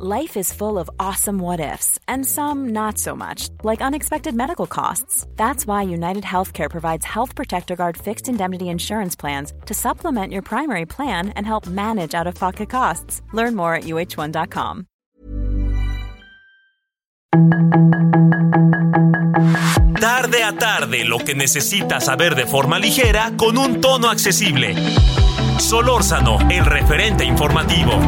Life is full of awesome what ifs, and some not so much, like unexpected medical costs. That's why United Healthcare provides Health Protector Guard fixed indemnity insurance plans to supplement your primary plan and help manage out of pocket costs. Learn more at uh1.com. Tarde a tarde, lo que necesitas saber de forma ligera con un tono accesible. Solórzano, el referente informativo.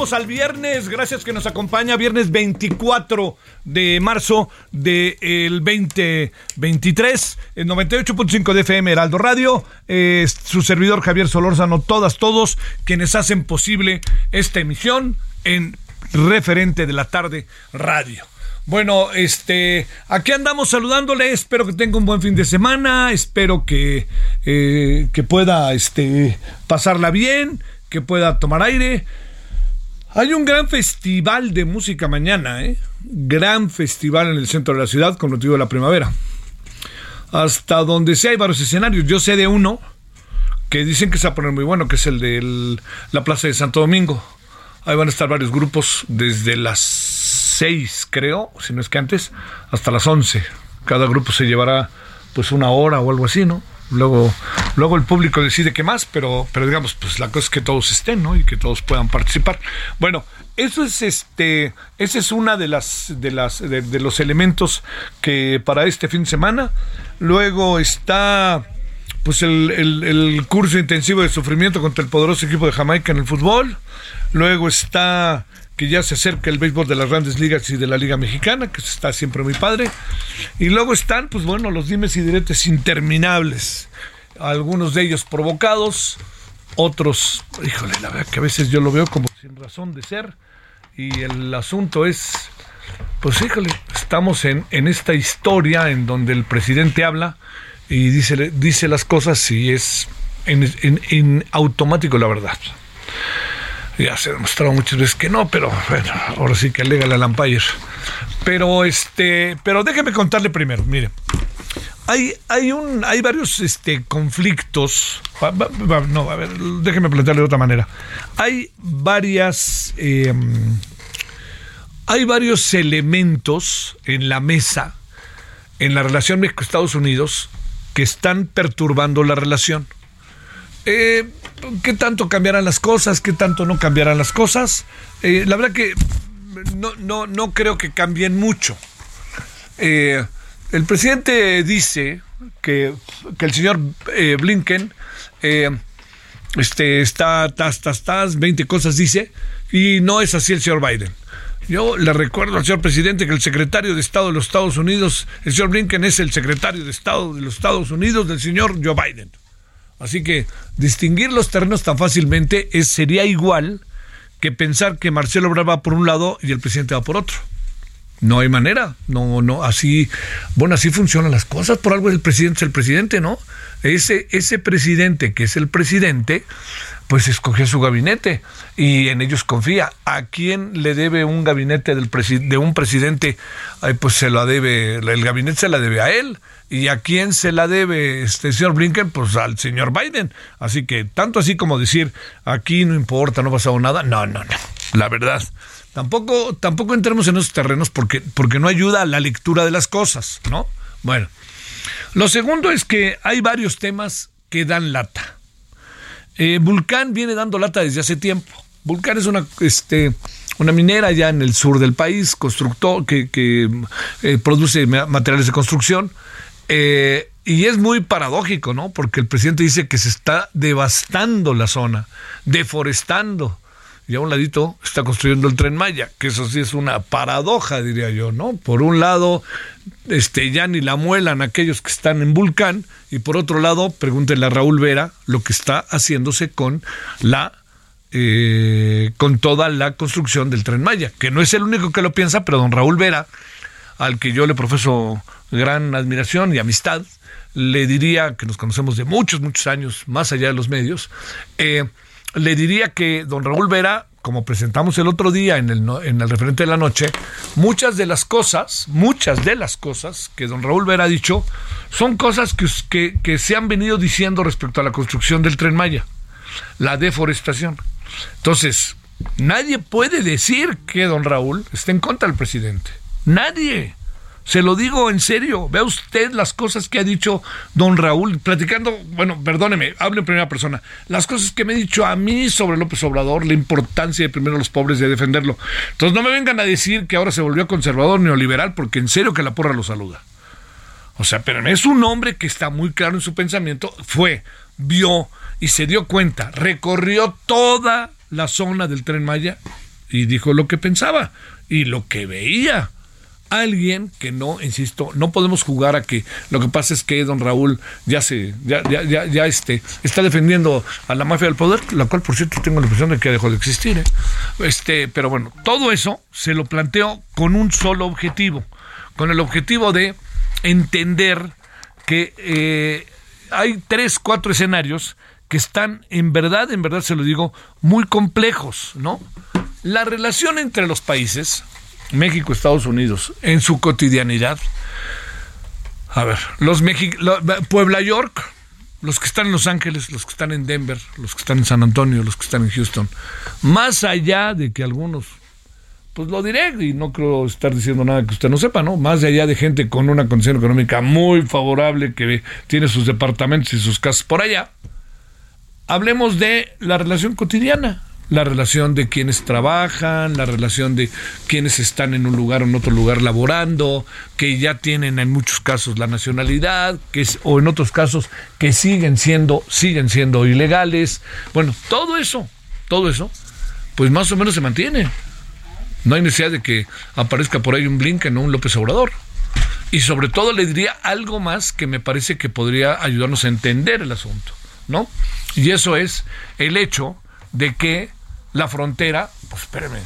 Al viernes, gracias que nos acompaña, viernes 24 de marzo del 2023, en 98.5 de FM Heraldo Radio, su servidor Javier Solórzano, todas, todos quienes hacen posible esta emisión en referente de la tarde radio. Bueno, este, aquí andamos saludándole. Espero que tenga un buen fin de semana. Espero que, eh, que pueda este, pasarla bien, que pueda tomar aire. Hay un gran festival de música mañana, ¿eh? Gran festival en el centro de la ciudad con motivo de la primavera. Hasta donde sea hay varios escenarios. Yo sé de uno que dicen que se va a poner muy bueno, que es el de la Plaza de Santo Domingo. Ahí van a estar varios grupos desde las 6, creo, si no es que antes, hasta las 11. Cada grupo se llevará pues una hora o algo así, ¿no? Luego, luego el público decide qué más, pero, pero digamos, pues la cosa es que todos estén, ¿no? Y que todos puedan participar. Bueno, eso es este, ese es una de las, de las, de, los elementos que para este fin de semana. Luego está pues el, el, curso intensivo de sufrimiento contra el poderoso equipo de Jamaica en el fútbol. Luego está que ya se acerca el béisbol de las grandes ligas y de la Liga Mexicana, que está siempre muy padre. Y luego están, pues bueno, los dimes y diretes interminables. Algunos de ellos provocados, otros, híjole, la verdad que a veces yo lo veo como sin razón de ser. Y el asunto es, pues híjole, estamos en, en esta historia en donde el presidente habla y dice, dice las cosas y es en, en, en automático la verdad. Ya se ha demostrado muchas veces que no, pero bueno, ahora sí que alega la Lampire. Pero este, pero déjeme contarle primero, mire. Hay, hay, un, hay varios este, conflictos. No, a ver, déjeme plantearle de otra manera. Hay varias. Em, hay varios elementos en la mesa, en la relación México-Estados Unidos, que están perturbando la relación. Eh, ¿Qué tanto cambiarán las cosas? ¿Qué tanto no cambiarán las cosas? Eh, la verdad que no, no, no creo que cambien mucho. Eh, el presidente dice que, el señor eh, Blinken este, está, tas, tas, tas, 20 cosas dice, y no es así el señor Biden. Yo le recuerdo al señor presidente que el secretario de Estado de los Estados Unidos, el señor Blinken, es el secretario de Estado de los Estados Unidos del señor Joe Biden. Así que distinguir los terrenos tan fácilmente es, sería igual que pensar que Marcelo Ebrard va por un lado y el presidente va por otro. No hay manera, no, no, así, bueno, así funcionan las cosas, por algo el presidente es el presidente, ¿no? Ese, ese presidente que es el presidente, pues escogió su gabinete y en ellos confía. ¿A quién le debe un gabinete de un presidente? pues se lo debe, el gabinete se la debe a él. ¿Y a quién se la debe este señor Blinken? Pues al señor Biden. Así que tanto así como decir, aquí no importa, no ha pasado nada. No, no, no. La verdad. Tampoco, tampoco entremos en esos terrenos porque, porque no ayuda a la lectura de las cosas, ¿no? Bueno. Lo segundo es que hay varios temas que dan lata. Eh, Vulcán viene dando lata desde hace tiempo. Vulcán es una, este, una minera ya en el sur del país, constructor, que, eh, produce materiales de construcción. Eh, y es muy paradójico, ¿no? Porque el presidente dice que se está devastando la zona, deforestando y a un ladito está construyendo el tren Maya, que eso sí es una paradoja, diría yo, ¿no? Por un lado, este, ya ni la muelan aquellos que están en Vulcán, y por otro lado, pregúntenle a Raúl Vera lo que está haciéndose con la eh, con toda la construcción del tren Maya, que no es el único que lo piensa, pero don Raúl Vera, al que yo le profeso gran admiración y amistad, le diría que nos conocemos de muchos, muchos años, más allá de los medios, eh, le diría que don Raúl Vera, como presentamos el otro día en el, en el referente de la noche, muchas de las cosas, muchas de las cosas que don Raúl Vera ha dicho, son cosas que, que, se han venido diciendo respecto a la construcción del tren Maya, la deforestación. Entonces, nadie puede decir que don Raúl está en contra del presidente. Nadie. Se lo digo en serio. Vea usted las cosas que ha dicho don Raúl, platicando, bueno, perdóneme, hablo en primera persona. Las cosas que me ha dicho a mí sobre López Obrador, la importancia de primero los pobres, de defenderlo. Entonces no me vengan a decir que ahora se volvió conservador neoliberal, porque en serio que la porra lo saluda. O sea, pero es un hombre que está muy claro en su pensamiento. Fue, vio y se dio cuenta, recorrió toda la zona del tren Maya y dijo lo que pensaba y lo que veía alguien que no, insisto, no podemos jugar a que lo que pasa es que don Raúl ya se, ya, ya, ya, ya este, está defendiendo a la mafia del poder, la cual por cierto tengo la impresión de que dejó de existir. ¿eh? Este, pero bueno, todo eso se lo planteo con un solo objetivo, con el objetivo de entender que eh, hay tres, cuatro escenarios que están en verdad, en verdad se lo digo, muy complejos, ¿no? La relación entre los países, México, Estados Unidos, en su cotidianidad. A ver, los Puebla, York, los que están en Los Ángeles, los que están en Denver, los que están en San Antonio, los que están en Houston, más allá de que algunos, pues lo diré y no creo estar diciendo nada que usted no sepa, ¿no? Más allá de gente con una condición económica muy favorable que tiene sus departamentos y sus casas por allá, hablemos de la relación cotidiana la relación de quienes trabajan, la relación de quienes están en un lugar o en otro lugar laborando, que ya tienen en muchos casos la nacionalidad, que es, o en otros casos que siguen siendo, siguen siendo ilegales. Bueno, todo eso, todo eso, pues más o menos se mantiene. No hay necesidad de que aparezca por ahí un Blinken o un López Obrador. Y sobre todo le diría algo más que me parece que podría ayudarnos a entender el asunto, ¿no? Y eso es el hecho de que la frontera, pues espérame,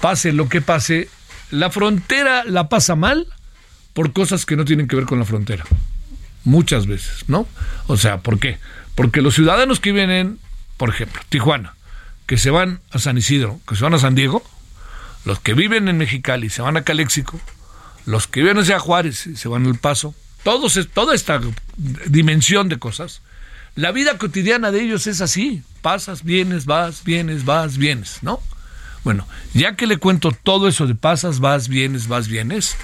pase lo que pase, la frontera la pasa mal por cosas que no tienen que ver con la frontera. Muchas veces, ¿no? O sea, ¿por qué? Porque los ciudadanos que vienen, por ejemplo, Tijuana, que se van a San Isidro, que se van a San Diego, los que viven en Mexicali se van a Caléxico, los que viven hacia Juárez se van al Paso, todos, toda esta dimensión de cosas, la vida cotidiana de ellos es así. Pasas, vienes, vas, vienes, vas, vienes, ¿no? Bueno, ya que le cuento todo eso de pasas, vas, vienes, vas, vienes,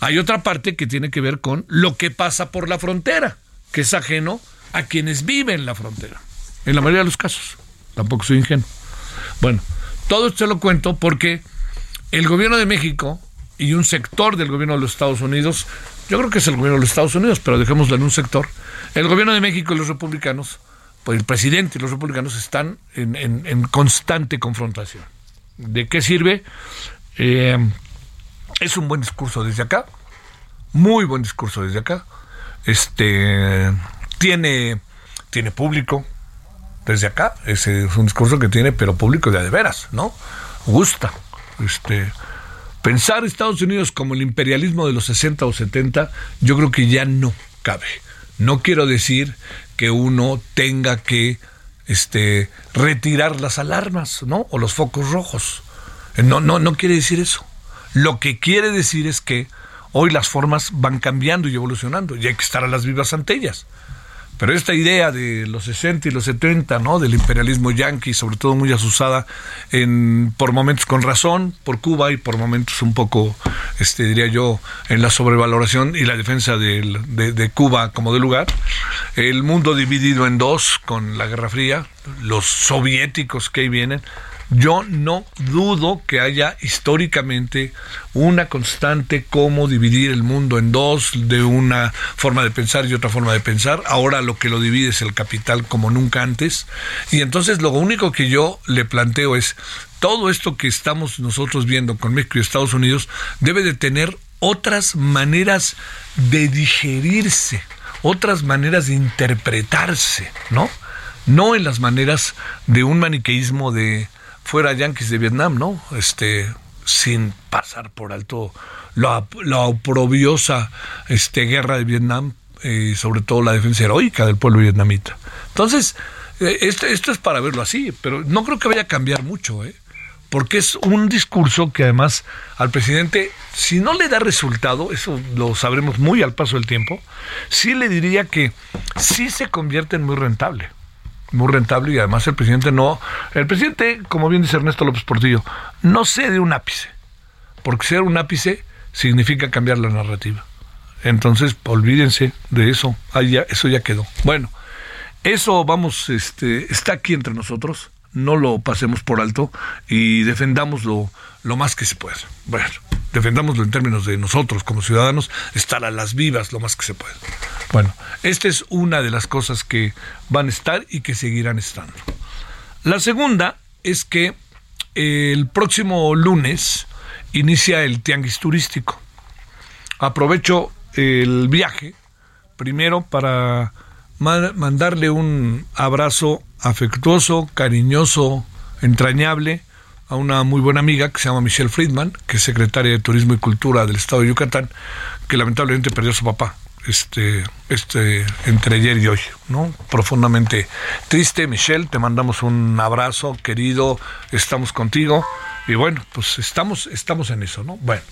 hay otra parte que tiene que ver con lo que pasa por la frontera, que es ajeno a quienes viven la frontera. En la mayoría de los casos. Tampoco soy ingenuo. Bueno, todo esto lo cuento porque el gobierno de México y un sector del gobierno de los Estados Unidos, yo creo que es el gobierno de los Estados Unidos, pero dejémoslo en un sector, el gobierno de México y los republicanos, pues el presidente y los republicanos están en, constante confrontación. ¿De qué sirve? Eh, es un buen discurso desde acá, muy buen discurso desde acá. Este tiene, tiene público desde acá. Es un discurso que tiene, pero público de, de veras, ¿no? Gusta. Este, pensar Estados Unidos como el imperialismo de los 60 o 70, yo creo que ya no cabe. No quiero decir que uno tenga que este, retirar las alarmas, ¿no? O los focos rojos. No, no, no quiere decir eso. Lo que quiere decir es que hoy las formas van cambiando y evolucionando y hay que estar a las vivas ante ellas. Pero esta idea de los 60 y los 70, ¿no? Del imperialismo yanqui, sobre todo muy asusada en, por momentos con razón por Cuba y por momentos un poco, este, diría yo, en la sobrevaloración y la defensa de, de Cuba como de lugar. El mundo dividido en dos con la Guerra Fría, los soviéticos que ahí vienen, yo no dudo que haya históricamente una constante como dividir el mundo en dos, de una forma de pensar y otra forma de pensar. Ahora lo que lo divide es el capital como nunca antes. Y entonces lo único que yo le planteo es, todo esto que estamos nosotros viendo con México y Estados Unidos debe de tener otras maneras de digerirse, otras maneras de interpretarse, ¿no? No en las maneras de un maniqueísmo de fuera yanquis de Vietnam, ¿no? Este, sin pasar por alto la, la oprobiosa este, guerra de Vietnam y eh, sobre todo la defensa heroica del pueblo vietnamita. Entonces, eh, esto, esto, es para verlo así, pero no creo que vaya a cambiar mucho, ¿eh? porque es un discurso que además al presidente, si no le da resultado, eso lo sabremos muy al paso del tiempo, sí le diría que sí se convierte en muy rentable muy rentable y además el presidente no, el presidente, como bien dice Ernesto López Portillo, no cede un ápice, porque ser un ápice significa cambiar la narrativa. Entonces, olvídense de eso, Ahí ya, eso ya quedó. Bueno, eso vamos, este, está aquí entre nosotros, no lo pasemos por alto y defendámoslo lo más que se pueda. Bueno, defendámoslo en términos de nosotros como ciudadanos, estar a las vivas lo más que se pueda. Bueno, esta es una de las cosas que van a estar y que seguirán estando. La segunda es que el próximo lunes inicia el tianguis turístico. Aprovecho el viaje primero para mandarle un abrazo afectuoso, cariñoso, entrañable a una muy buena amiga que se llama Michelle Friedman, que es secretaria de Turismo y Cultura del Estado de Yucatán, que lamentablemente perdió a su papá este, este, entre ayer y hoy, ¿no? Profundamente triste, Michelle, te mandamos un abrazo, querido, estamos contigo. Y bueno, pues estamos, estamos en eso, ¿no? Bueno,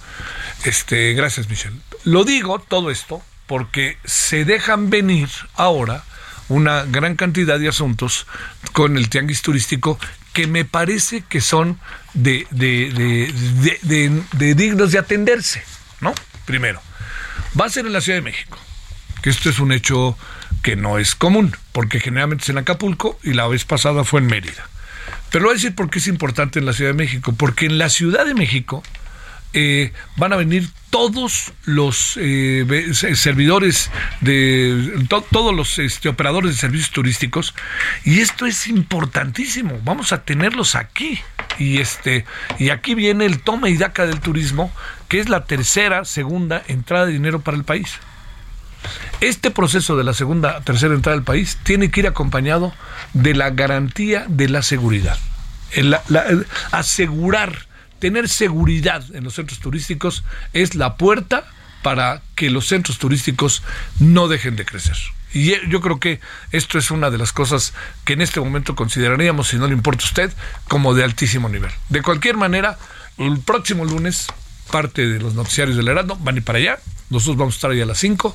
este, gracias, Michelle. Lo digo todo esto porque se dejan venir ahora una gran cantidad de asuntos con el tianguis turístico que me parece que son de, de, dignos de atenderse, ¿no? Primero, va a ser en la Ciudad de México, que esto es un hecho que no es común, porque generalmente es en Acapulco y la vez pasada fue en Mérida. Pero voy a decir por qué es importante en la Ciudad de México, porque en la Ciudad de México eh, van a venir todos los eh, servidores de todos los este, operadores de servicios turísticos y esto es importantísimo vamos a tenerlos aquí. Y este y aquí viene el toma y daca del turismo que es la tercera segunda entrada de dinero para el país. Este proceso de la segunda tercera entrada del país tiene que ir acompañado de la garantía de la seguridad. Asegurar tener seguridad en los centros turísticos es la puerta para que los centros turísticos no dejen de crecer. Y yo creo que esto es una de las cosas que en este momento consideraríamos, si no le importa a usted, como de altísimo nivel. De cualquier manera, el próximo lunes, parte de los noticiarios del Heraldo van a ir para allá nosotros vamos a estar ahí a las 5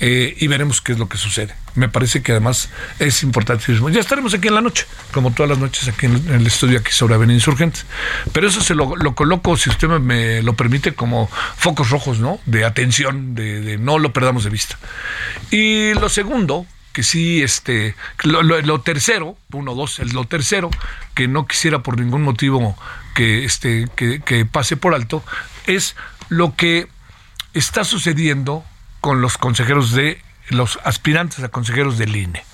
eh, y veremos qué es lo que sucede. Me parece que además es importantísimo. Ya estaremos aquí en la noche, como todas las noches aquí en, el estudio aquí sobre Avenida Insurgentes. Pero eso se lo, coloco, si usted me, lo permite, como focos rojos, ¿no? De atención, de, no lo perdamos de vista. Y lo segundo, que sí, este, lo, tercero, uno, dos, lo tercero, que no quisiera por ningún motivo que, este, que pase por alto, es lo que está sucediendo con los consejeros de los aspirantes a consejeros del INE.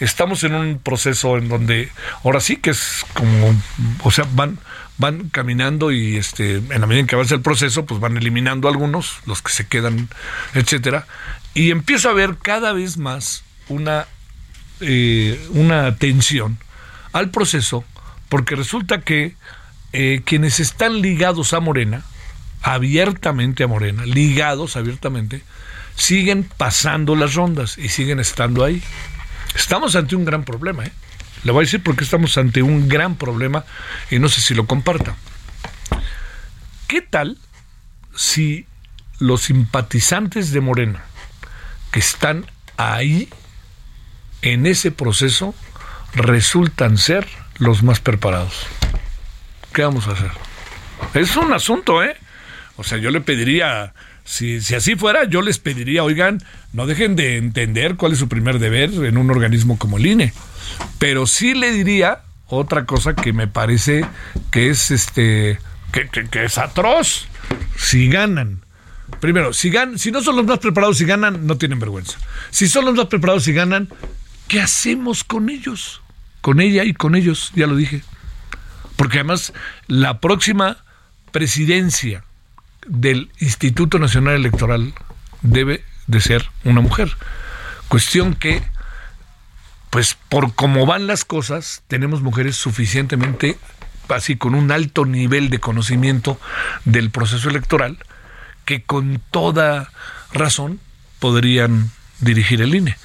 Estamos en un proceso en donde ahora sí que es como, o sea, van van caminando y este en la medida en que avanza el proceso, pues van eliminando algunos, los que se quedan, etcétera, y empieza a haber cada vez más una eh, una atención al proceso, porque resulta que eh, quienes están ligados a Morena, abiertamente a Morena, ligados abiertamente, siguen pasando las rondas y siguen estando ahí. Estamos ante un gran problema, ¿eh? Le voy a decir porque estamos ante un gran problema y no sé si lo comparta. ¿Qué tal si los simpatizantes de Morena que están ahí en ese proceso resultan ser los más preparados? ¿Qué vamos a hacer? Es un asunto, ¿eh? O sea, yo le pediría, si, si así fuera, yo les pediría, oigan, no dejen de entender cuál es su primer deber en un organismo como el INE. Pero sí le diría otra cosa que me parece que es este que, que, es atroz. Si ganan, primero, si gan, si no son los más preparados y ganan, no tienen vergüenza. Si son los más preparados y ganan, ¿qué hacemos con ellos? Con ella y con ellos, ya lo dije. Porque además la próxima presidencia del Instituto Nacional Electoral debe de ser una mujer. Cuestión que, pues por cómo van las cosas, tenemos mujeres suficientemente, así con un alto nivel de conocimiento del proceso electoral, que con toda razón podrían dirigir el INE.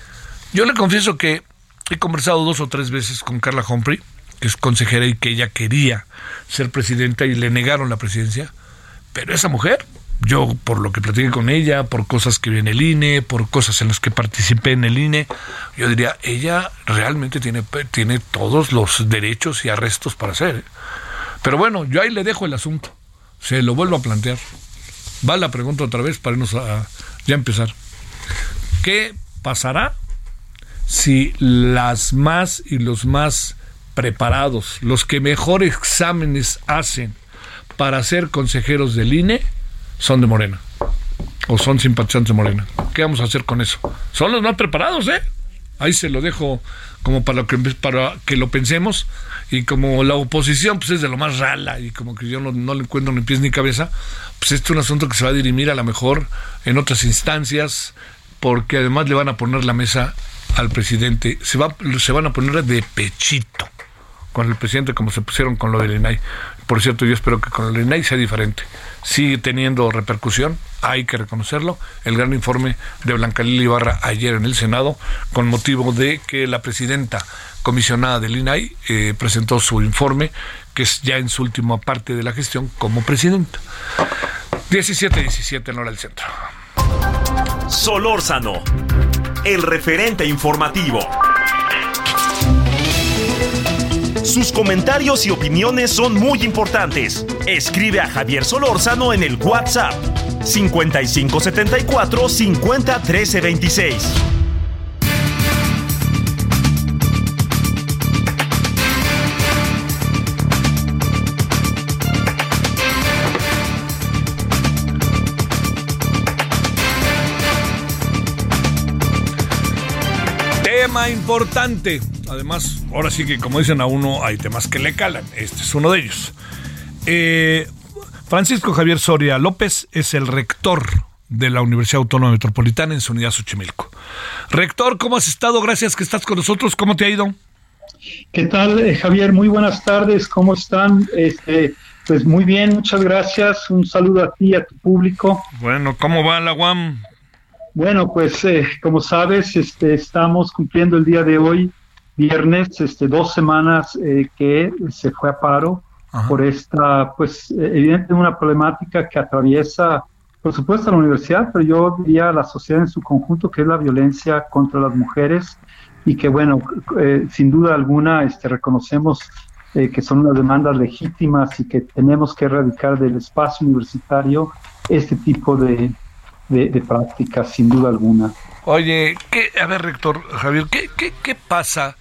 Yo le confieso que he conversado dos o tres veces con Carla Humphrey, que es consejera y que ella quería ser presidenta y le negaron la presidencia. Pero esa mujer, yo por lo que platiqué con ella, por cosas que vi en el INE, por cosas en las que participé en el INE, yo diría, ella realmente tiene, tiene todos los derechos y arrestos para hacer. ¿eh? Pero bueno, yo ahí le dejo el asunto. Se lo vuelvo a plantear. Va la pregunta otra vez para irnos a ya empezar. ¿Qué pasará si las más y los más preparados, los que mejor exámenes hacen para ser consejeros del INE, son de Morena. O son simpatizantes de Morena. ¿Qué vamos a hacer con eso? Son los más preparados, ¿eh? Ahí se lo dejo como para que, lo pensemos. Y como la oposición pues es de lo más rala y como que yo no, le encuentro ni pies ni cabeza, pues este es un asunto que se va a dirimir a lo mejor en otras instancias, porque además le van a poner la mesa al presidente, se, se van a poner de pechito con el presidente como se pusieron con lo del INAI. Por cierto, yo espero que con el INAI sea diferente. Sigue teniendo repercusión, hay que reconocerlo. El gran informe de Blanca Lili Ibarra ayer en el Senado, con motivo de que la presidenta comisionada del INAI eh, presentó su informe, que es ya en su última parte de la gestión como presidenta. 17-17 en hora del centro. Solórzano, el referente informativo. Sus comentarios y opiniones son muy importantes. Escribe a Javier Solórzano en el WhatsApp 5574 50 13 26. Tema importante además, ahora sí que como dicen a uno, hay temas que le calan. Este es uno de ellos. Eh, Francisco Javier Soria López es el rector de la Universidad Autónoma Metropolitana en su unidad Xochimilco. Rector, ¿cómo has estado? Gracias que estás con nosotros. ¿Cómo te ha ido? ¿Qué tal, eh, Javier? Muy buenas tardes. ¿Cómo están? Este, pues muy bien, muchas gracias. Un saludo a ti y a tu público. Bueno, ¿cómo va la UAM? Bueno, pues eh, como sabes, este, estamos cumpliendo el día de hoy viernes, este, dos semanas eh, que se fue a paro por esta, pues, evidentemente una problemática que atraviesa, por supuesto, la universidad, pero yo diría la sociedad en su conjunto, que es la violencia contra las mujeres y que, bueno, eh, sin duda alguna, este, reconocemos eh, que son unas demandas legítimas y que tenemos que erradicar del espacio universitario este tipo de, de, prácticas, sin duda alguna. Oye, ¿qué, a ver, rector Javier, ¿qué, qué, qué pasa?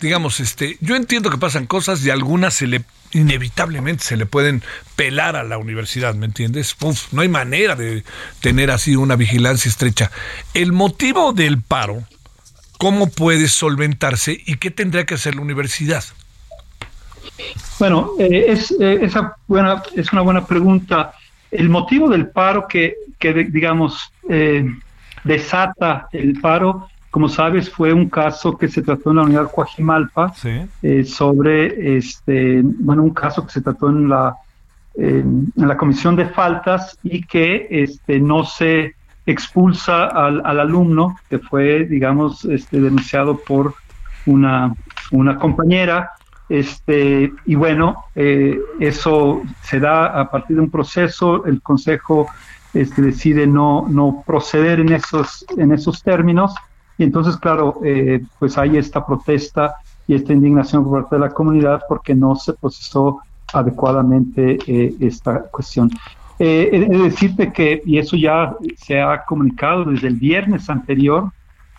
Digamos, este, yo entiendo que pasan cosas y algunas se le inevitablemente se le pueden pelar a la universidad, ¿me entiendes? no hay manera de tener así una vigilancia estrecha. El motivo del paro, ¿cómo puede solventarse y qué tendría que hacer la universidad? Bueno, eh, es, eh, esa buena, es una buena pregunta. El motivo del paro que, que digamos, eh, desata el paro como sabes, fue un caso que se trató en la unidad Coajimalpa eh, sobre, este, bueno, un caso que se trató en la, en la comisión de faltas y que este, no se expulsa al, alumno que fue, digamos, este, denunciado por una, una compañera, este, y bueno, eh, eso se da a partir de un proceso, el Consejo este, decide no, no proceder en esos, en esos términos, y entonces, claro, eh, pues hay esta protesta y esta indignación por parte de la comunidad porque no se procesó adecuadamente eh, esta cuestión. Eh, he de decirte que, y eso ya se ha comunicado desde el viernes anterior,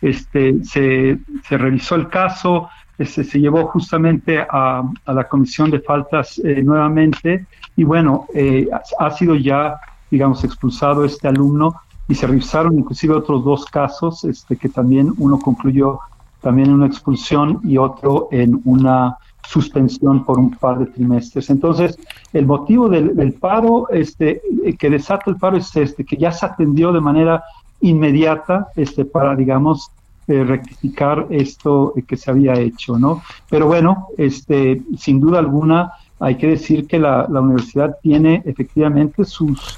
este, se, se revisó el caso, este, se llevó justamente a, la comisión de faltas eh, nuevamente y bueno, eh, ha sido ya, digamos, expulsado este alumno y se revisaron inclusive otros dos casos, este, que también uno concluyó también en una expulsión y otro en una suspensión por un par de trimestres. Entonces, el motivo del, paro este, que desata el paro es este, que ya se atendió de manera inmediata este, para, digamos, eh, rectificar esto que se había hecho, ¿no? Pero bueno, este, sin duda alguna, hay que decir que la, la universidad tiene efectivamente sus,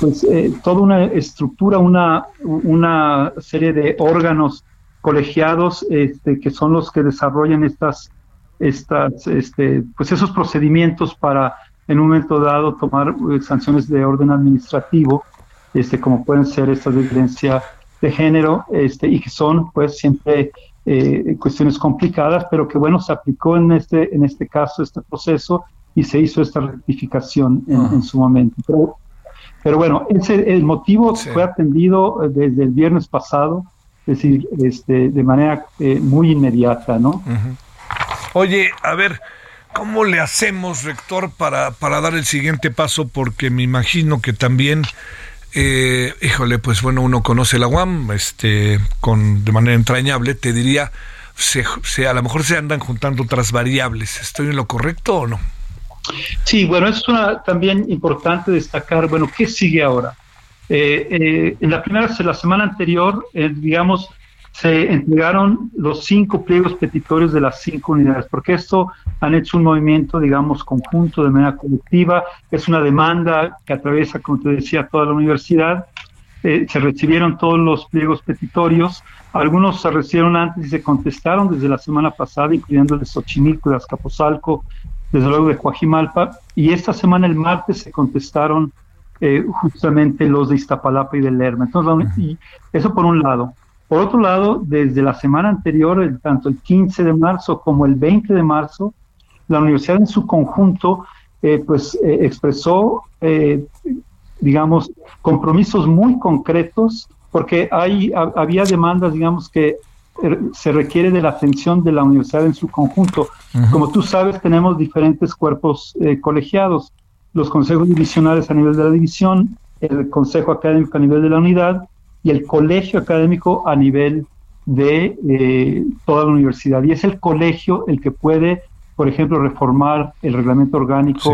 pues, eh, toda una estructura, una, una serie de órganos colegiados este, que son los que desarrollan estas estas, este, pues esos procedimientos para en un momento dado tomar eh, sanciones de orden administrativo, este, como pueden ser estas de violencia de género, este, y que son pues siempre eh, cuestiones complicadas, pero que bueno, se aplicó en este, en este caso este proceso y se hizo esta rectificación en, su momento. Pero, pero, bueno, ese, el motivo fue atendido eh, desde el viernes pasado, es decir, este, de manera muy inmediata, ¿no? Oye, a ver, ¿cómo le hacemos, rector, para, para dar el siguiente paso? Porque me imagino que también, eh, híjole, pues bueno, uno conoce la UAM este, con, de manera entrañable, te diría, se, a lo mejor se andan juntando otras variables. ¿Estoy en lo correcto o no? Sí, bueno, es una, también importante destacar, bueno, ¿qué sigue ahora? Eh, eh, en la primera, la semana anterior, digamos, se entregaron los cinco pliegos petitorios de las cinco unidades, porque esto han hecho un movimiento, digamos, conjunto, de manera colectiva, es una demanda que atraviesa, como te decía, toda la universidad. Eh, se recibieron todos los pliegos petitorios, algunos se recibieron antes y se contestaron desde la semana pasada, incluyendo el de Xochimilco, de Azcapotzalco, desde luego de Coajimalpa, y esta semana, el martes, se contestaron eh, justamente los de Iztapalapa y de Lerma. Entonces, y eso por un lado. Por otro lado, desde la semana anterior, el, tanto el 15 de marzo como el 20 de marzo, la universidad en su conjunto eh, pues eh, expresó, eh, digamos, compromisos muy concretos, porque hay, había demandas, digamos, que se requiere de la atención de la universidad en su conjunto. Como tú sabes, tenemos diferentes cuerpos colegiados, los consejos divisionales a nivel de la división, el consejo académico a nivel de la unidad y el colegio académico a nivel de eh, toda la universidad. Y es el colegio el que puede, por ejemplo, reformar el reglamento orgánico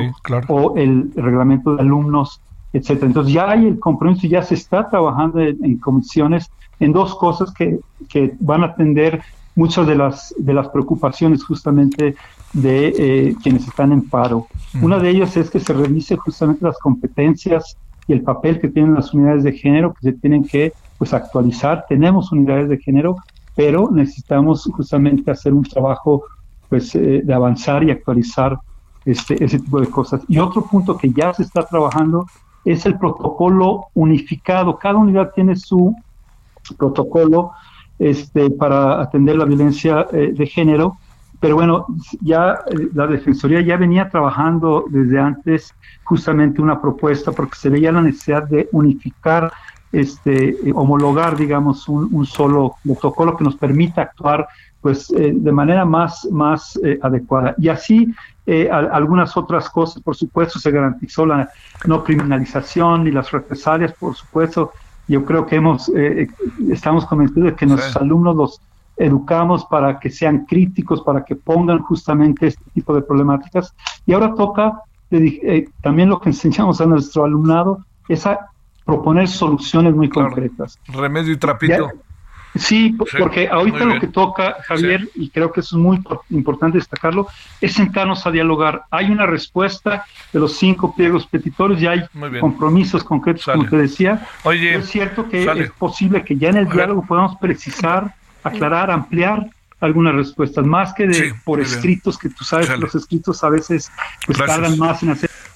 o el reglamento de alumnos, etcétera. Entonces ya hay el compromiso, ya se está trabajando en, comisiones en dos cosas que, que, van a atender muchas de las de las preocupaciones justamente de eh, quienes están en paro. Una de ellas es que se revise justamente las competencias y el papel que tienen las unidades de género que se tienen que pues actualizar. Tenemos unidades de género, pero necesitamos justamente hacer un trabajo pues eh, de avanzar y actualizar este, ese tipo de cosas. Y otro punto que ya se está trabajando es el protocolo unificado. Cada unidad tiene su protocolo este, para atender la violencia eh, de género pero bueno, ya eh, la Defensoría ya venía trabajando desde antes justamente una propuesta porque se veía la necesidad de unificar, este, eh, homologar, digamos, un, solo protocolo que nos permita actuar pues eh, de manera más, más adecuada. Y así algunas otras cosas, por supuesto, se garantizó la no criminalización y las represalias, por supuesto. Yo creo que hemos, estamos convencidos de que nuestros alumnos los educamos para que sean críticos, para que pongan justamente este tipo de problemáticas. Y ahora toca, eh, también lo que enseñamos a nuestro alumnado es a proponer soluciones muy concretas. Remedio y trapito. Sí, porque ahorita lo que toca, Javier, y creo que eso es muy importante destacarlo, es sentarnos a dialogar. Hay una respuesta de los cinco pliegos petitorios y hay compromisos concretos, como te decía. Oye, es cierto que es posible que ya en el diálogo podamos precisar aclarar, ampliar algunas respuestas, más que de por escritos, que tú sabes que los escritos a veces pues tardan más en hacer.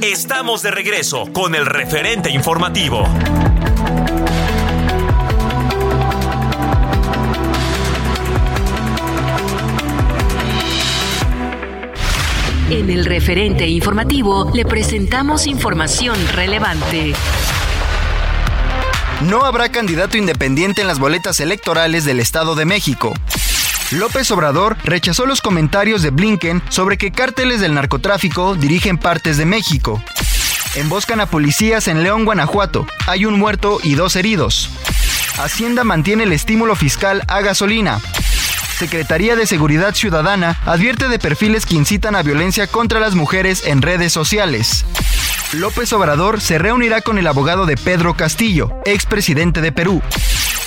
Estamos de regreso con el referente informativo. En el referente informativo le presentamos información relevante. No habrá candidato independiente en las boletas electorales del Estado de México. López Obrador rechazó los comentarios de Blinken sobre que cárteles del narcotráfico dirigen partes de México. Emboscan a policías en León, Guanajuato. Hay un muerto y dos heridos. Hacienda mantiene el estímulo fiscal a gasolina. Secretaría de Seguridad Ciudadana advierte de perfiles que incitan a violencia contra las mujeres en redes sociales. López Obrador se reunirá con el abogado de Pedro Castillo, expresidente de Perú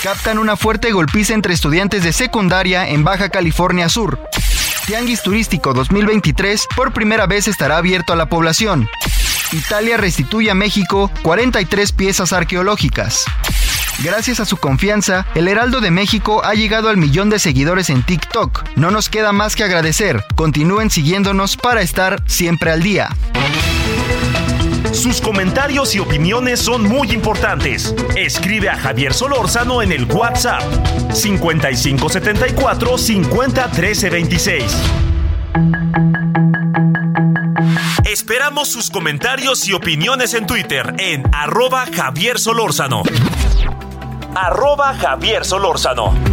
captan una fuerte golpiza entre estudiantes de secundaria en Baja California Sur. Tianguis Turístico 2023 por primera vez estará abierto a la población. Italia restituye a México 43 piezas arqueológicas. Gracias a su confianza, el Heraldo de México ha llegado al millón de seguidores en TikTok. No nos queda más que agradecer. Continúen siguiéndonos para estar siempre al día. Sus comentarios y opiniones son muy importantes. Escribe a Javier Solórzano en el WhatsApp 5574 50 26. Esperamos sus comentarios y opiniones en Twitter en arroba Javier Solórzano. Arroba Javier Solórzano.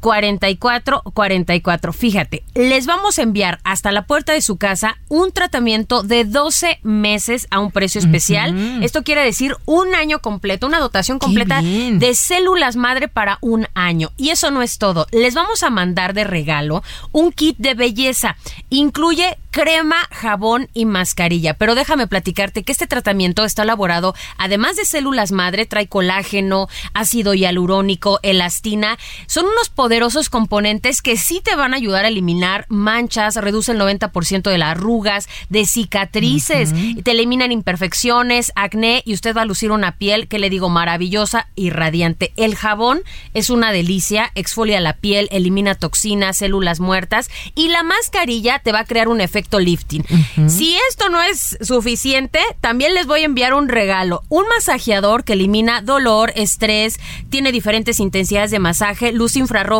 44 44. Fíjate, les vamos a enviar hasta la puerta de su casa un tratamiento de 12 meses a un precio especial. Esto quiere decir un año completo, una dotación completa de células madre para un año. Y eso no es todo. Les vamos a mandar de regalo un kit de belleza. Incluye crema, jabón y mascarilla. Pero déjame platicarte que este tratamiento está elaborado, además de células madre, trae colágeno, ácido hialurónico, elastina. Son unos poderosos componentes que sí te van a ayudar a eliminar manchas, reduce el 90% de las arrugas, de cicatrices, te eliminan imperfecciones, acné y usted va a lucir una piel que le digo maravillosa y radiante. El jabón es una delicia, exfolia la piel, elimina toxinas, células muertas y la mascarilla te va a crear un efecto lifting. Si esto no es suficiente, también les voy a enviar un regalo, un masajeador que elimina dolor, estrés, tiene diferentes intensidades de masaje, luz infrarroja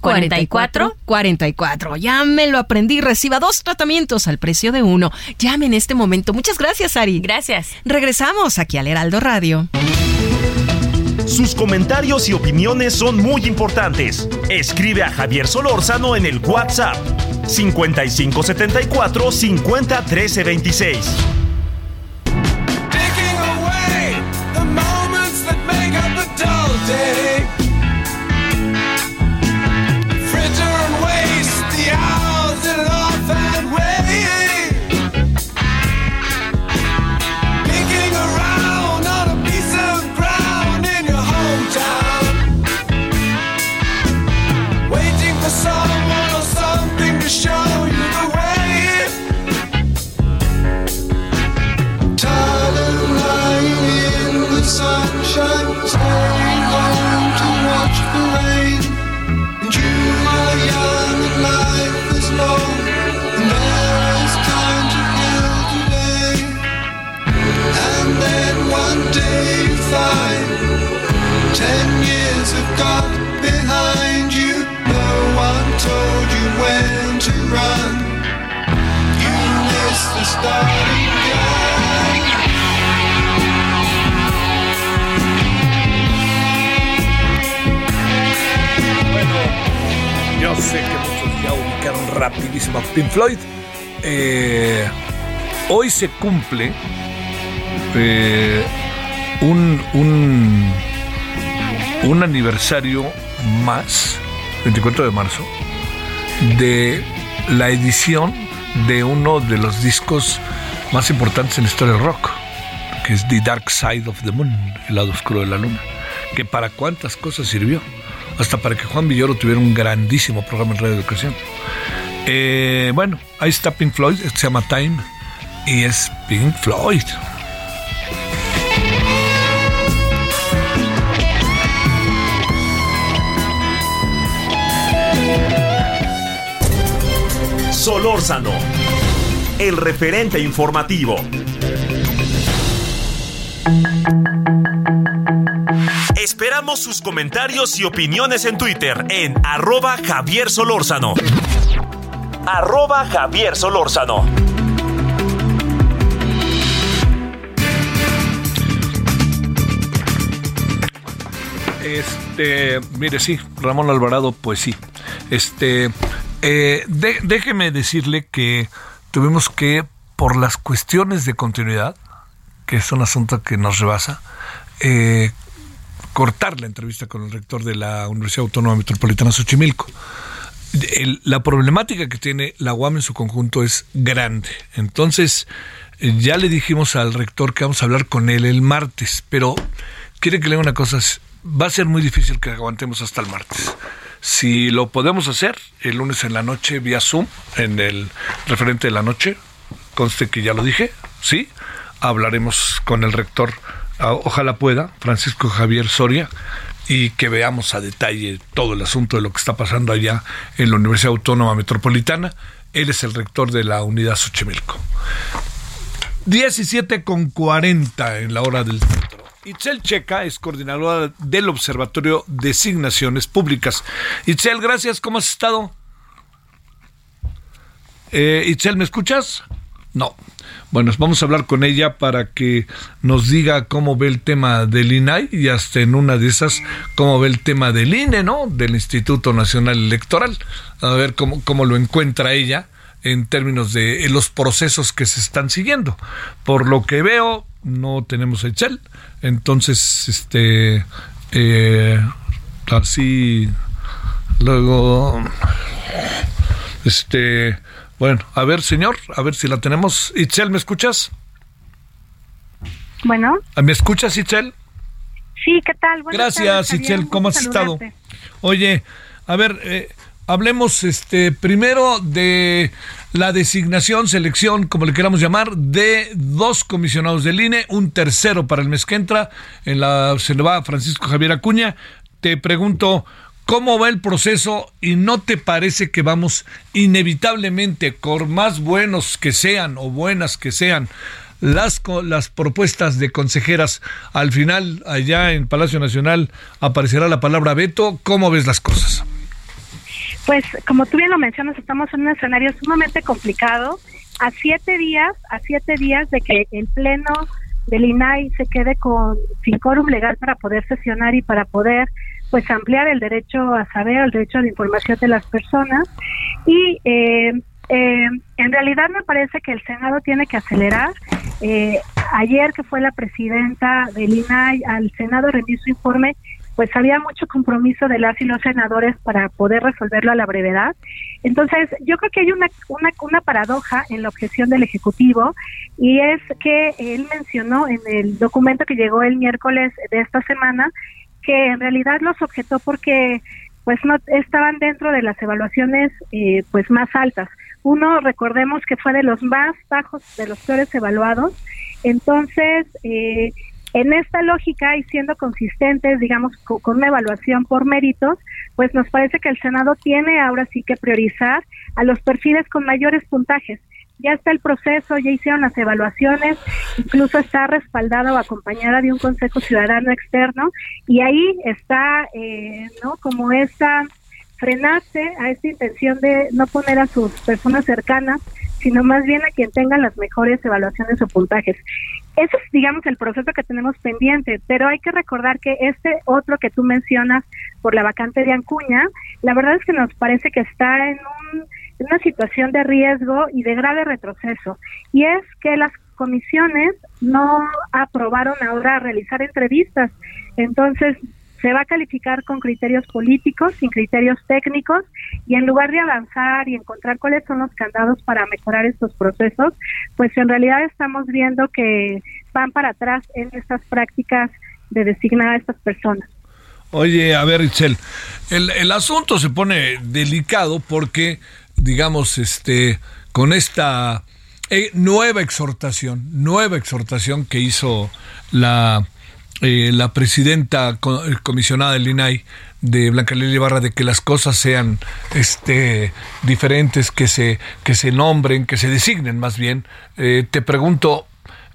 44 44. Ya me lo aprendí. Reciba dos tratamientos al precio de uno. Llame en este momento. Muchas gracias, Ari. Gracias. Regresamos aquí al Heraldo Radio. Sus comentarios y opiniones son muy importantes. Escribe a Javier Solórzano en el WhatsApp 5574 50 13 26. Sé que muchos ya ubicaron rapidísimo a Pink Floyd. Eh, hoy se cumple eh, un, un, un aniversario más, 24 de marzo, de la edición de uno de los discos más importantes en la historia del rock, que es The Dark Side of the Moon, el lado oscuro de la luna, que para cuántas cosas sirvió, hasta para que Juan Villoro tuviera un grandísimo programa en Radio Educación. Eh, bueno, ahí está Pink Floyd, se llama Time, y es Pink Floyd. Solórzano, el referente informativo. Esperamos sus comentarios y opiniones en Twitter en arroba Javier Solórzano. arroba Javier Solórzano. Este, mire, sí, Ramón Alvarado, pues sí. Este, eh, déjeme decirle que tuvimos que, por las cuestiones de continuidad, que es un asunto que nos rebasa, eh, cortar la entrevista con el rector de la Universidad Autónoma Metropolitana Xochimilco. La problemática que tiene la UAM en su conjunto es grande. Entonces, eh, ya le dijimos al rector que vamos a hablar con él el martes, pero quiere que le diga una cosa, va a ser muy difícil que aguantemos hasta el martes. Si lo podemos hacer el lunes en la noche vía Zoom, en el referente de la noche, conste que ya lo dije, sí, hablaremos con el rector, ojalá pueda, Francisco Javier Soria, y que veamos a detalle todo el asunto de lo que está pasando allá en la Universidad Autónoma Metropolitana. Él es el rector de la unidad Xochimilco. 17 con 40 en la hora del centro. Itzel Checa es coordinadora del Observatorio de Designaciones Públicas. Itzel, gracias, ¿cómo has estado? Eh, Itzel, ¿me escuchas? No. Bueno, vamos a hablar con ella para que nos diga cómo ve el tema del INAI y hasta en una de esas, cómo ve el tema del INE, ¿no? Del Instituto Nacional Electoral. A ver cómo, cómo lo encuentra ella en términos de los procesos que se están siguiendo. Por lo que veo, no tenemos Itzel. Entonces, este, eh, así, luego, este, bueno, a ver, señor, a ver si la tenemos. Itzel, ¿me escuchas? Bueno, ¿Me escuchas, Itzel? sí, ¿qué tal? Buenas Gracias, tardes, Itzel, ¿cómo has estado? Oye, a ver, eh, hablemos este primero de la designación, selección, como le queramos llamar, de dos comisionados del INE, un tercero para el mes que entra, en la se le va Francisco Javier Acuña. Te pregunto, ¿cómo va el proceso y no te parece que vamos inevitablemente, por más buenos que sean o buenas que sean, las, las propuestas de consejeras, al final, allá en Palacio Nacional, aparecerá la palabra veto. ¿Cómo ves las cosas? Pues como tú bien lo mencionas, estamos en un escenario sumamente complicado. A siete días, a siete días de que el pleno del INAI se quede con sin quórum legal para poder sesionar y para poder pues ampliar el derecho a saber, el derecho a la información de las personas. Y eh, eh, en realidad me parece que el Senado tiene que acelerar. Eh, ayer que fue la presidenta del INAI al Senado rendir su informe, pues había mucho compromiso de las y los senadores para poder resolverlo a la brevedad. Entonces, yo creo que hay una, una, una paradoja en la objeción del Ejecutivo y es que él mencionó en el documento que llegó el miércoles de esta semana que en realidad los objetó porque pues no estaban dentro de las evaluaciones eh, pues más altas. Uno, recordemos que fue de los más bajos, de los peores evaluados. Entonces, eh, en esta lógica y siendo consistentes, digamos, co- con una evaluación por méritos, pues nos parece que el Senado tiene ahora sí que priorizar a los perfiles con mayores puntajes. Ya está el proceso, ya hicieron las evaluaciones, incluso está respaldada o acompañada de un Consejo Ciudadano externo y ahí está, eh, ¿no? Como esta frenarse a esta intención de no poner a sus personas cercanas, sino más bien a quien tenga las mejores evaluaciones o puntajes. Ese es, digamos, el proceso que tenemos pendiente, pero hay que recordar que este otro que tú mencionas por la vacante de Ancuña, la verdad es que nos parece que está en, un, una situación de riesgo y de grave retroceso, y es que las comisiones no aprobaron ahora realizar entrevistas, entonces se va a calificar con criterios políticos, sin criterios técnicos, y en lugar de avanzar y encontrar cuáles son los candados para mejorar estos procesos, pues en realidad estamos viendo que van para atrás en estas prácticas de designar a estas personas. Oye, a ver, Itzel, el, el asunto se pone delicado porque, digamos, este, con esta eh, nueva exhortación, nueva exhortación que hizo la, eh, la presidenta eh, comisionada del INAI de Blanca Lili Barra de que las cosas sean este diferentes, que se, que se nombren, que se designen más bien. Te pregunto,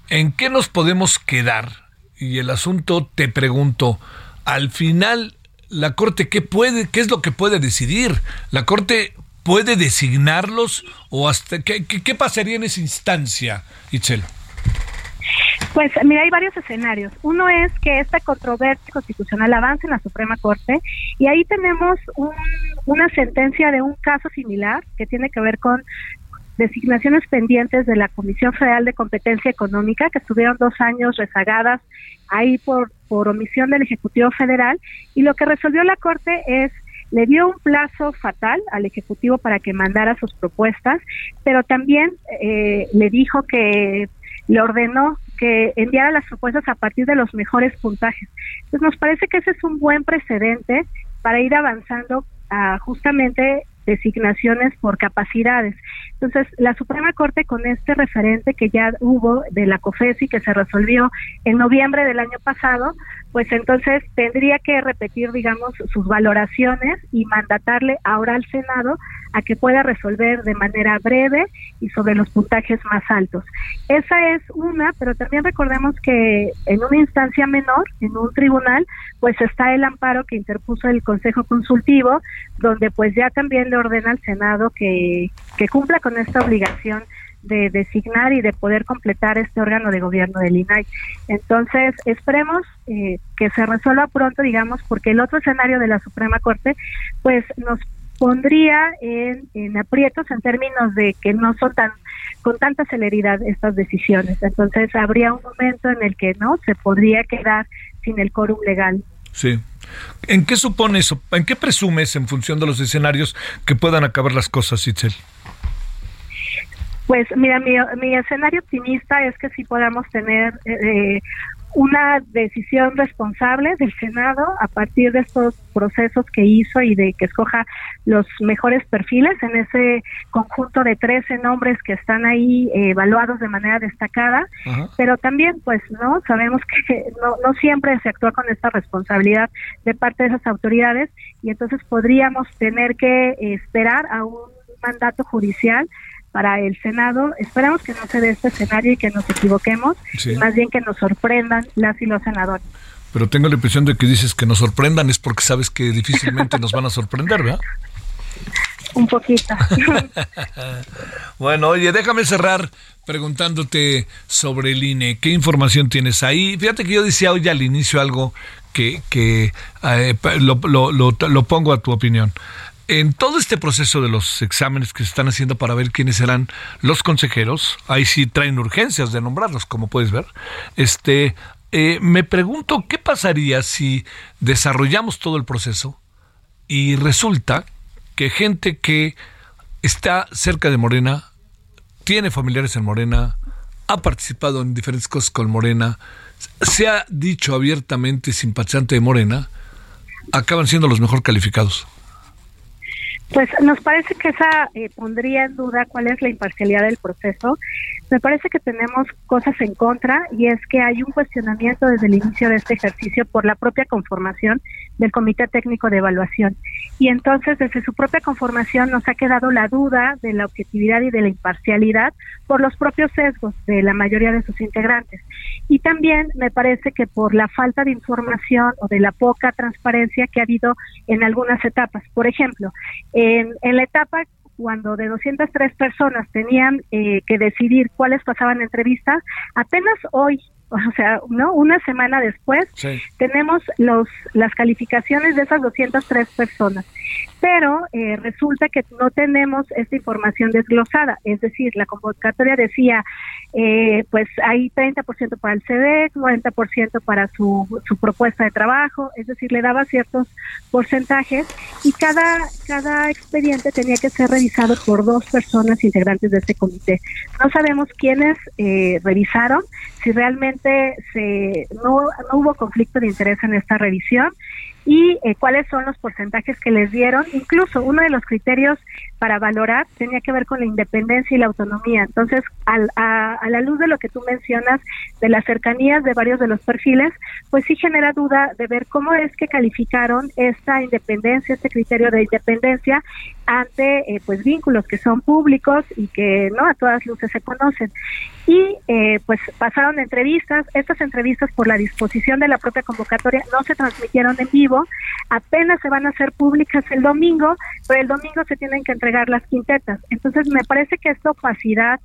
¿en qué nos podemos quedar? Y el asunto, te pregunto, al final, la Corte, ¿qué puede, qué es lo que puede decidir? La Corte ¿Puede designarlos o hasta qué, qué, pasaría en esa instancia, Itzel? Pues mira, hay varios escenarios. Uno es que esta controversia constitucional avance en la Suprema Corte y ahí tenemos un- una sentencia de un caso similar que tiene que ver con designaciones pendientes de la Comisión Federal de Competencia Económica que estuvieron dos años rezagadas ahí por, por omisión del Ejecutivo Federal y lo que resolvió la Corte es le dio un plazo fatal al Ejecutivo para que mandara sus propuestas, pero también eh, le dijo que le ordenó que enviara las propuestas a partir de los mejores puntajes. Entonces nos parece que ese es un buen precedente para ir avanzando a justamente designaciones por capacidades. Entonces, la Suprema Corte con este referente que ya hubo de la COFESI que se resolvió en noviembre del año pasado, pues entonces tendría que repetir, digamos, sus valoraciones y mandatarle ahora al Senado a que pueda resolver de manera breve y sobre los puntajes más altos. Esa es una, pero también recordemos que en una instancia menor, en un tribunal, pues está el amparo que interpuso el Consejo Consultivo, donde pues ya también le ordena al Senado que, que cumpla con esta obligación de designar y de poder completar este órgano de gobierno del INAI. Entonces, esperemos eh, que se resuelva pronto, digamos, porque el otro escenario de la Suprema Corte, pues nos pondría en, en aprietos en términos de que no son tan con tanta celeridad estas decisiones. Entonces, habría un momento en el que no se podría quedar sin el quórum legal. Sí. ¿En qué supone eso? ¿En qué presumes en función de los escenarios que puedan acabar las cosas, Itzel? Pues mira, mi, mi escenario optimista es que sí podamos tener eh, una decisión responsable del Senado a partir de estos procesos que hizo y de que escoja los mejores perfiles en ese conjunto de 13 nombres que están ahí eh, evaluados de manera destacada, Ajá. pero también pues no sabemos que no, no siempre se actúa con esta responsabilidad de parte de esas autoridades y entonces podríamos tener que eh, esperar a un mandato judicial para el Senado. Esperamos que no se dé este escenario y que nos equivoquemos, Sí. y más bien que nos sorprendan las y los senadores. Pero tengo la impresión de que dices que nos sorprendan es porque sabes que difícilmente nos van a sorprender, ¿verdad? Un poquito. Bueno, oye, déjame cerrar preguntándote sobre el INE. ¿Qué información tienes ahí? Fíjate que yo decía hoy al inicio algo que, que eh, lo- lo- lo pongo a tu opinión. En todo este proceso de los exámenes que se están haciendo para ver quiénes serán los consejeros, ahí sí traen urgencias de nombrarlos, como puedes ver. Este, eh, me pregunto qué pasaría si desarrollamos todo el proceso y resulta que gente que está cerca de Morena, tiene familiares en Morena, ha participado en diferentes cosas con Morena, se ha dicho abiertamente simpatizante de Morena, acaban siendo los mejor calificados. Pues nos parece que esa eh, pondría en duda cuál es la imparcialidad del proceso. Me parece que tenemos cosas en contra y es que hay un cuestionamiento desde el inicio de este ejercicio por la propia conformación del Comité Técnico de Evaluación. Y entonces desde su propia conformación nos ha quedado la duda de la objetividad y de la imparcialidad por los propios sesgos de la mayoría de sus integrantes. Y también me parece que por la falta de información o de la poca transparencia que ha habido en algunas etapas. Por ejemplo, en, en la etapa cuando de 203 personas tenían eh, que decidir cuáles pasaban entrevistas, apenas hoy, o sea, no, una semana después, tenemos los las calificaciones de esas 203 personas. Pero eh, resulta que no tenemos esta información desglosada, es decir, la convocatoria decía, eh, pues hay 30% para el CDEC, 90% para su, su propuesta de trabajo, es decir, le daba ciertos porcentajes y cada, cada expediente tenía que ser revisado por dos personas integrantes de este comité. No sabemos quiénes eh, revisaron, si realmente se, no, no hubo conflicto de interés en esta revisión y eh, cuáles son los porcentajes que les dieron. Incluso uno de los criterios para valorar tenía que ver con la independencia y la autonomía. Entonces, al- a, a la luz de lo que tú mencionas, de las cercanías de varios de los perfiles, pues sí genera duda de ver cómo es que calificaron esta independencia, este criterio de independencia ante eh, pues vínculos que son públicos y que no a todas luces se conocen. Y eh, pues pasaron entrevistas. Estas entrevistas por la disposición de la propia convocatoria no se transmitieron en vivo. Apenas se van a hacer públicas el domingo pero el domingo se tienen que entregar las quintetas. Entonces me parece que esta opacidad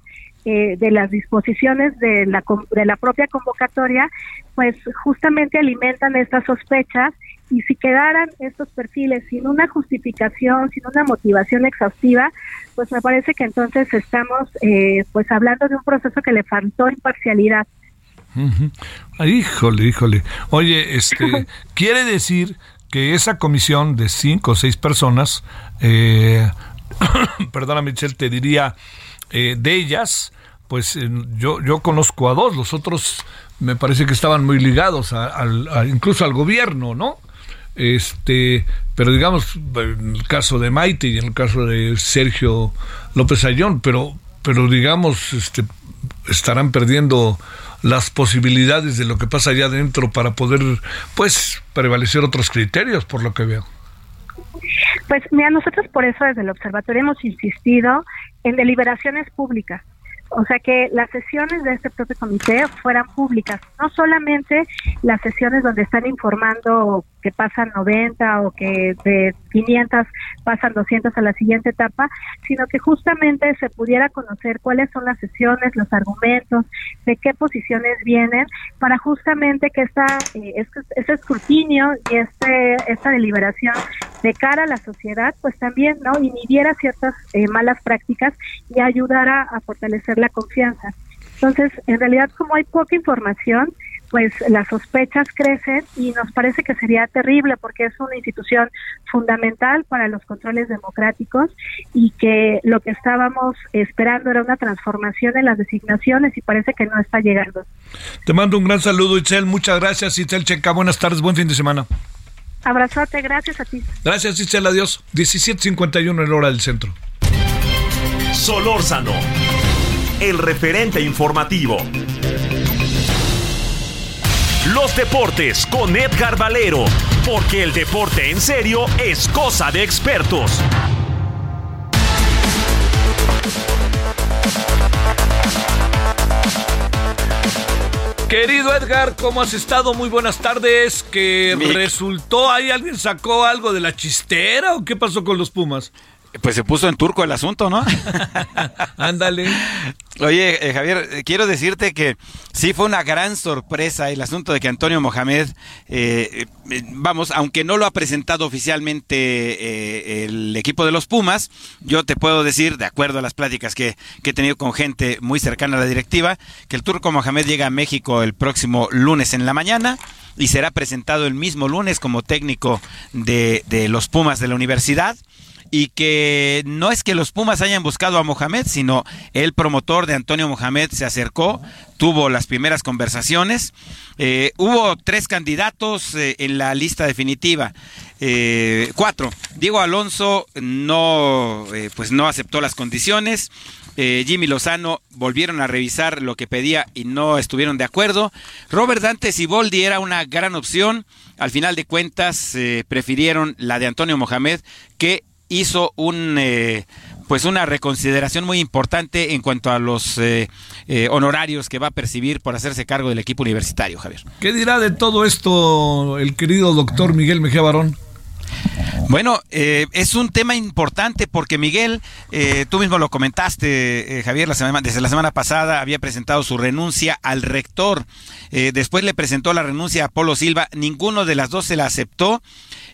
eh, de las disposiciones de la, de la propia convocatoria, pues justamente alimentan estas sospechas y si quedaran estos perfiles sin una justificación, sin una motivación exhaustiva, pues me parece que entonces estamos eh, pues hablando de un proceso que le faltó imparcialidad. Híjole, híjole. Oye, este, quiere decir que esa comisión de cinco o seis personas, eh, perdona Michelle, te diría, eh, de ellas, pues yo, yo conozco a dos, los otros me parece que estaban muy ligados al, incluso al gobierno, ¿no? Este, pero digamos, en el caso de Maite y en el caso de Sergio López Ayón, pero, pero digamos, este, estarán perdiendo las posibilidades de lo que pasa allá adentro para poder, pues, prevalecer otros criterios, por lo que veo. Pues mira, nosotros por eso desde el observatorio hemos insistido en deliberaciones públicas. O sea, que las sesiones de este propio comité fueran públicas, no solamente las sesiones donde están informando que pasan 90 o que de 500 pasan 200 a la siguiente etapa, sino que justamente se pudiera conocer cuáles son las sesiones, los argumentos, de qué posiciones vienen, para justamente que esta, eh, este, ese escrutinio y este esta deliberación de cara a la sociedad, pues también no inhibiera ciertas eh, malas prácticas y ayudara a fortalecer la confianza. Entonces, en realidad, como hay poca información, pues las sospechas crecen y nos parece que sería terrible porque es una institución fundamental para los controles democráticos y que lo que estábamos esperando era una transformación en las designaciones y parece que no está llegando. Te mando un gran saludo, Itzel. Muchas gracias, Itzel Checa. Buenas tardes, buen fin de semana. Abrazote, gracias a ti. Gracias, Itzel. Adiós. 17.51 en hora del centro. Solórzano, el referente informativo. Los deportes con Edgar Valero, porque el deporte en serio es cosa de expertos. Querido Edgar, ¿cómo has estado? Muy buenas tardes. ¿Que resultó ahí? ¿Alguien sacó algo de la chistera o qué pasó con los Pumas? Pues se puso en turco el asunto, ¿no? Ándale. Oye, eh, Javier, eh, quiero decirte que sí fue una gran sorpresa el asunto de que Antonio Mohamed, eh, vamos, aunque no lo ha presentado oficialmente el equipo de los Pumas, yo te puedo decir, de acuerdo a las pláticas que, que, he tenido con gente muy cercana a la directiva, que el turco Mohamed llega a México el próximo lunes en la mañana y será presentado el mismo lunes como técnico de, de los Pumas de la universidad y que no es que los Pumas hayan buscado a Mohamed, sino el promotor de Antonio Mohamed se acercó, tuvo las primeras conversaciones. Eh, hubo tres candidatos eh, en la lista definitiva. Eh, cuatro. Diego Alonso no, pues no aceptó las condiciones. Jimmy Lozano volvieron a revisar lo que pedía y no estuvieron de acuerdo. Robert Dante Siboldi era una gran opción. Al final de cuentas, prefirieron la de Antonio Mohamed, que hizo un eh, pues una reconsideración muy importante en cuanto a los eh, eh, honorarios que va a percibir por hacerse cargo del equipo universitario, Javier. ¿Qué dirá de todo esto el querido doctor Miguel Mejía Barón? Bueno, eh, es un tema importante porque Miguel, eh, tú mismo lo comentaste, eh, Javier, la semana, desde la semana pasada había presentado su renuncia al rector. después le presentó la renuncia a Polo Silva. Ninguno de las dos se la aceptó.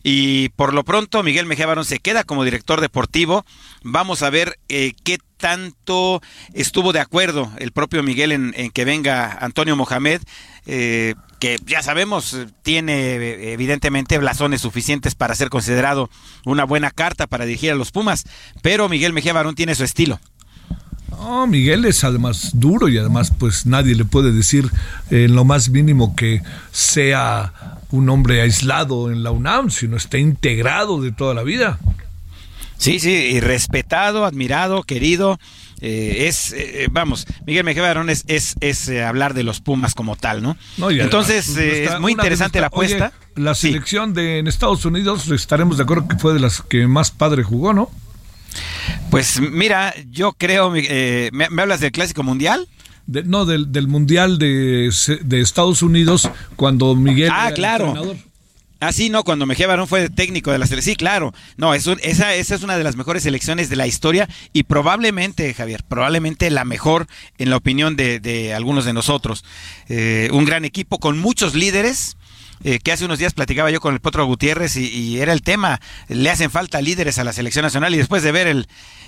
Y por lo pronto, Miguel Mejía Barón se queda como director deportivo. Vamos a ver qué tanto estuvo de acuerdo el propio Miguel en, en que venga Antonio Mohamed. Eh, que ya sabemos tiene evidentemente blasones suficientes para ser considerado una buena carta para dirigir a los Pumas, pero Miguel Mejía Barón tiene su estilo. No, Miguel es además duro y además pues nadie le puede decir en lo más mínimo que sea un hombre aislado en la UNAM, sino está integrado de toda la vida. Sí, sí, y respetado, admirado, querido. Eh, es, eh, vamos, Miguel Mejía Barón es, es, es eh, hablar de los Pumas como tal, ¿no? Entonces, pues, es muy interesante la apuesta. la selección de en Estados Unidos, estaremos de acuerdo que fue de las que más padre jugó, ¿no? Pues mira, yo creo, eh, ¿me, ¿me, hablas del Clásico Mundial? De, no, del, del Mundial de, de, Estados Unidos, cuando Miguel... Ah, claro. Ah, sí, no, cuando Mejía Barón fue técnico de la selección. Sí, claro. No, eso, esa, esa es una de las mejores selecciones de la historia y probablemente, Javier, probablemente la mejor en la opinión de, de algunos de nosotros. Eh, un gran equipo con muchos líderes. Eh, que hace unos días platicaba yo con el Potro Gutiérrez y, y, era el tema, le hacen falta líderes a la selección nacional y después de ver el,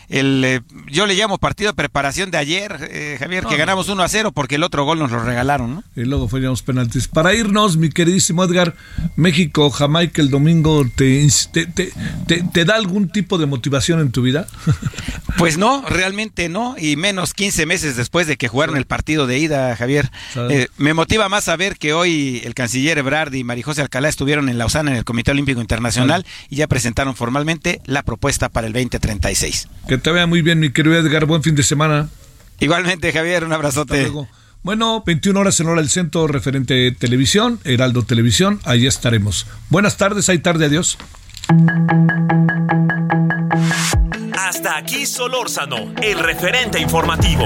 el eh, yo le llamo partido de preparación de ayer, eh, Javier, que ganamos 1 a 0 porque el otro gol nos lo regalaron, ¿no? Y luego fueron penaltis. Para irnos, mi queridísimo Edgar, México, Jamaica el domingo, ¿te, te, te, te da algún tipo de motivación en tu vida? pues no, realmente no, y menos 15 meses después de que jugaron el partido de ida, Javier. Me motiva más saber que hoy el canciller Ebrard y Marijose Alcalá estuvieron en Lausana en el Comité Olímpico Internacional y ya presentaron formalmente la propuesta para el 2036. Que te vea muy bien, mi querido Edgar. Buen fin de semana. Igualmente, Javier, un abrazote. Bueno, 21 horas en hora del centro referente televisión, Heraldo Televisión, ahí estaremos. Buenas tardes, hay tarde, adiós. Hasta aquí Solórzano, el referente informativo.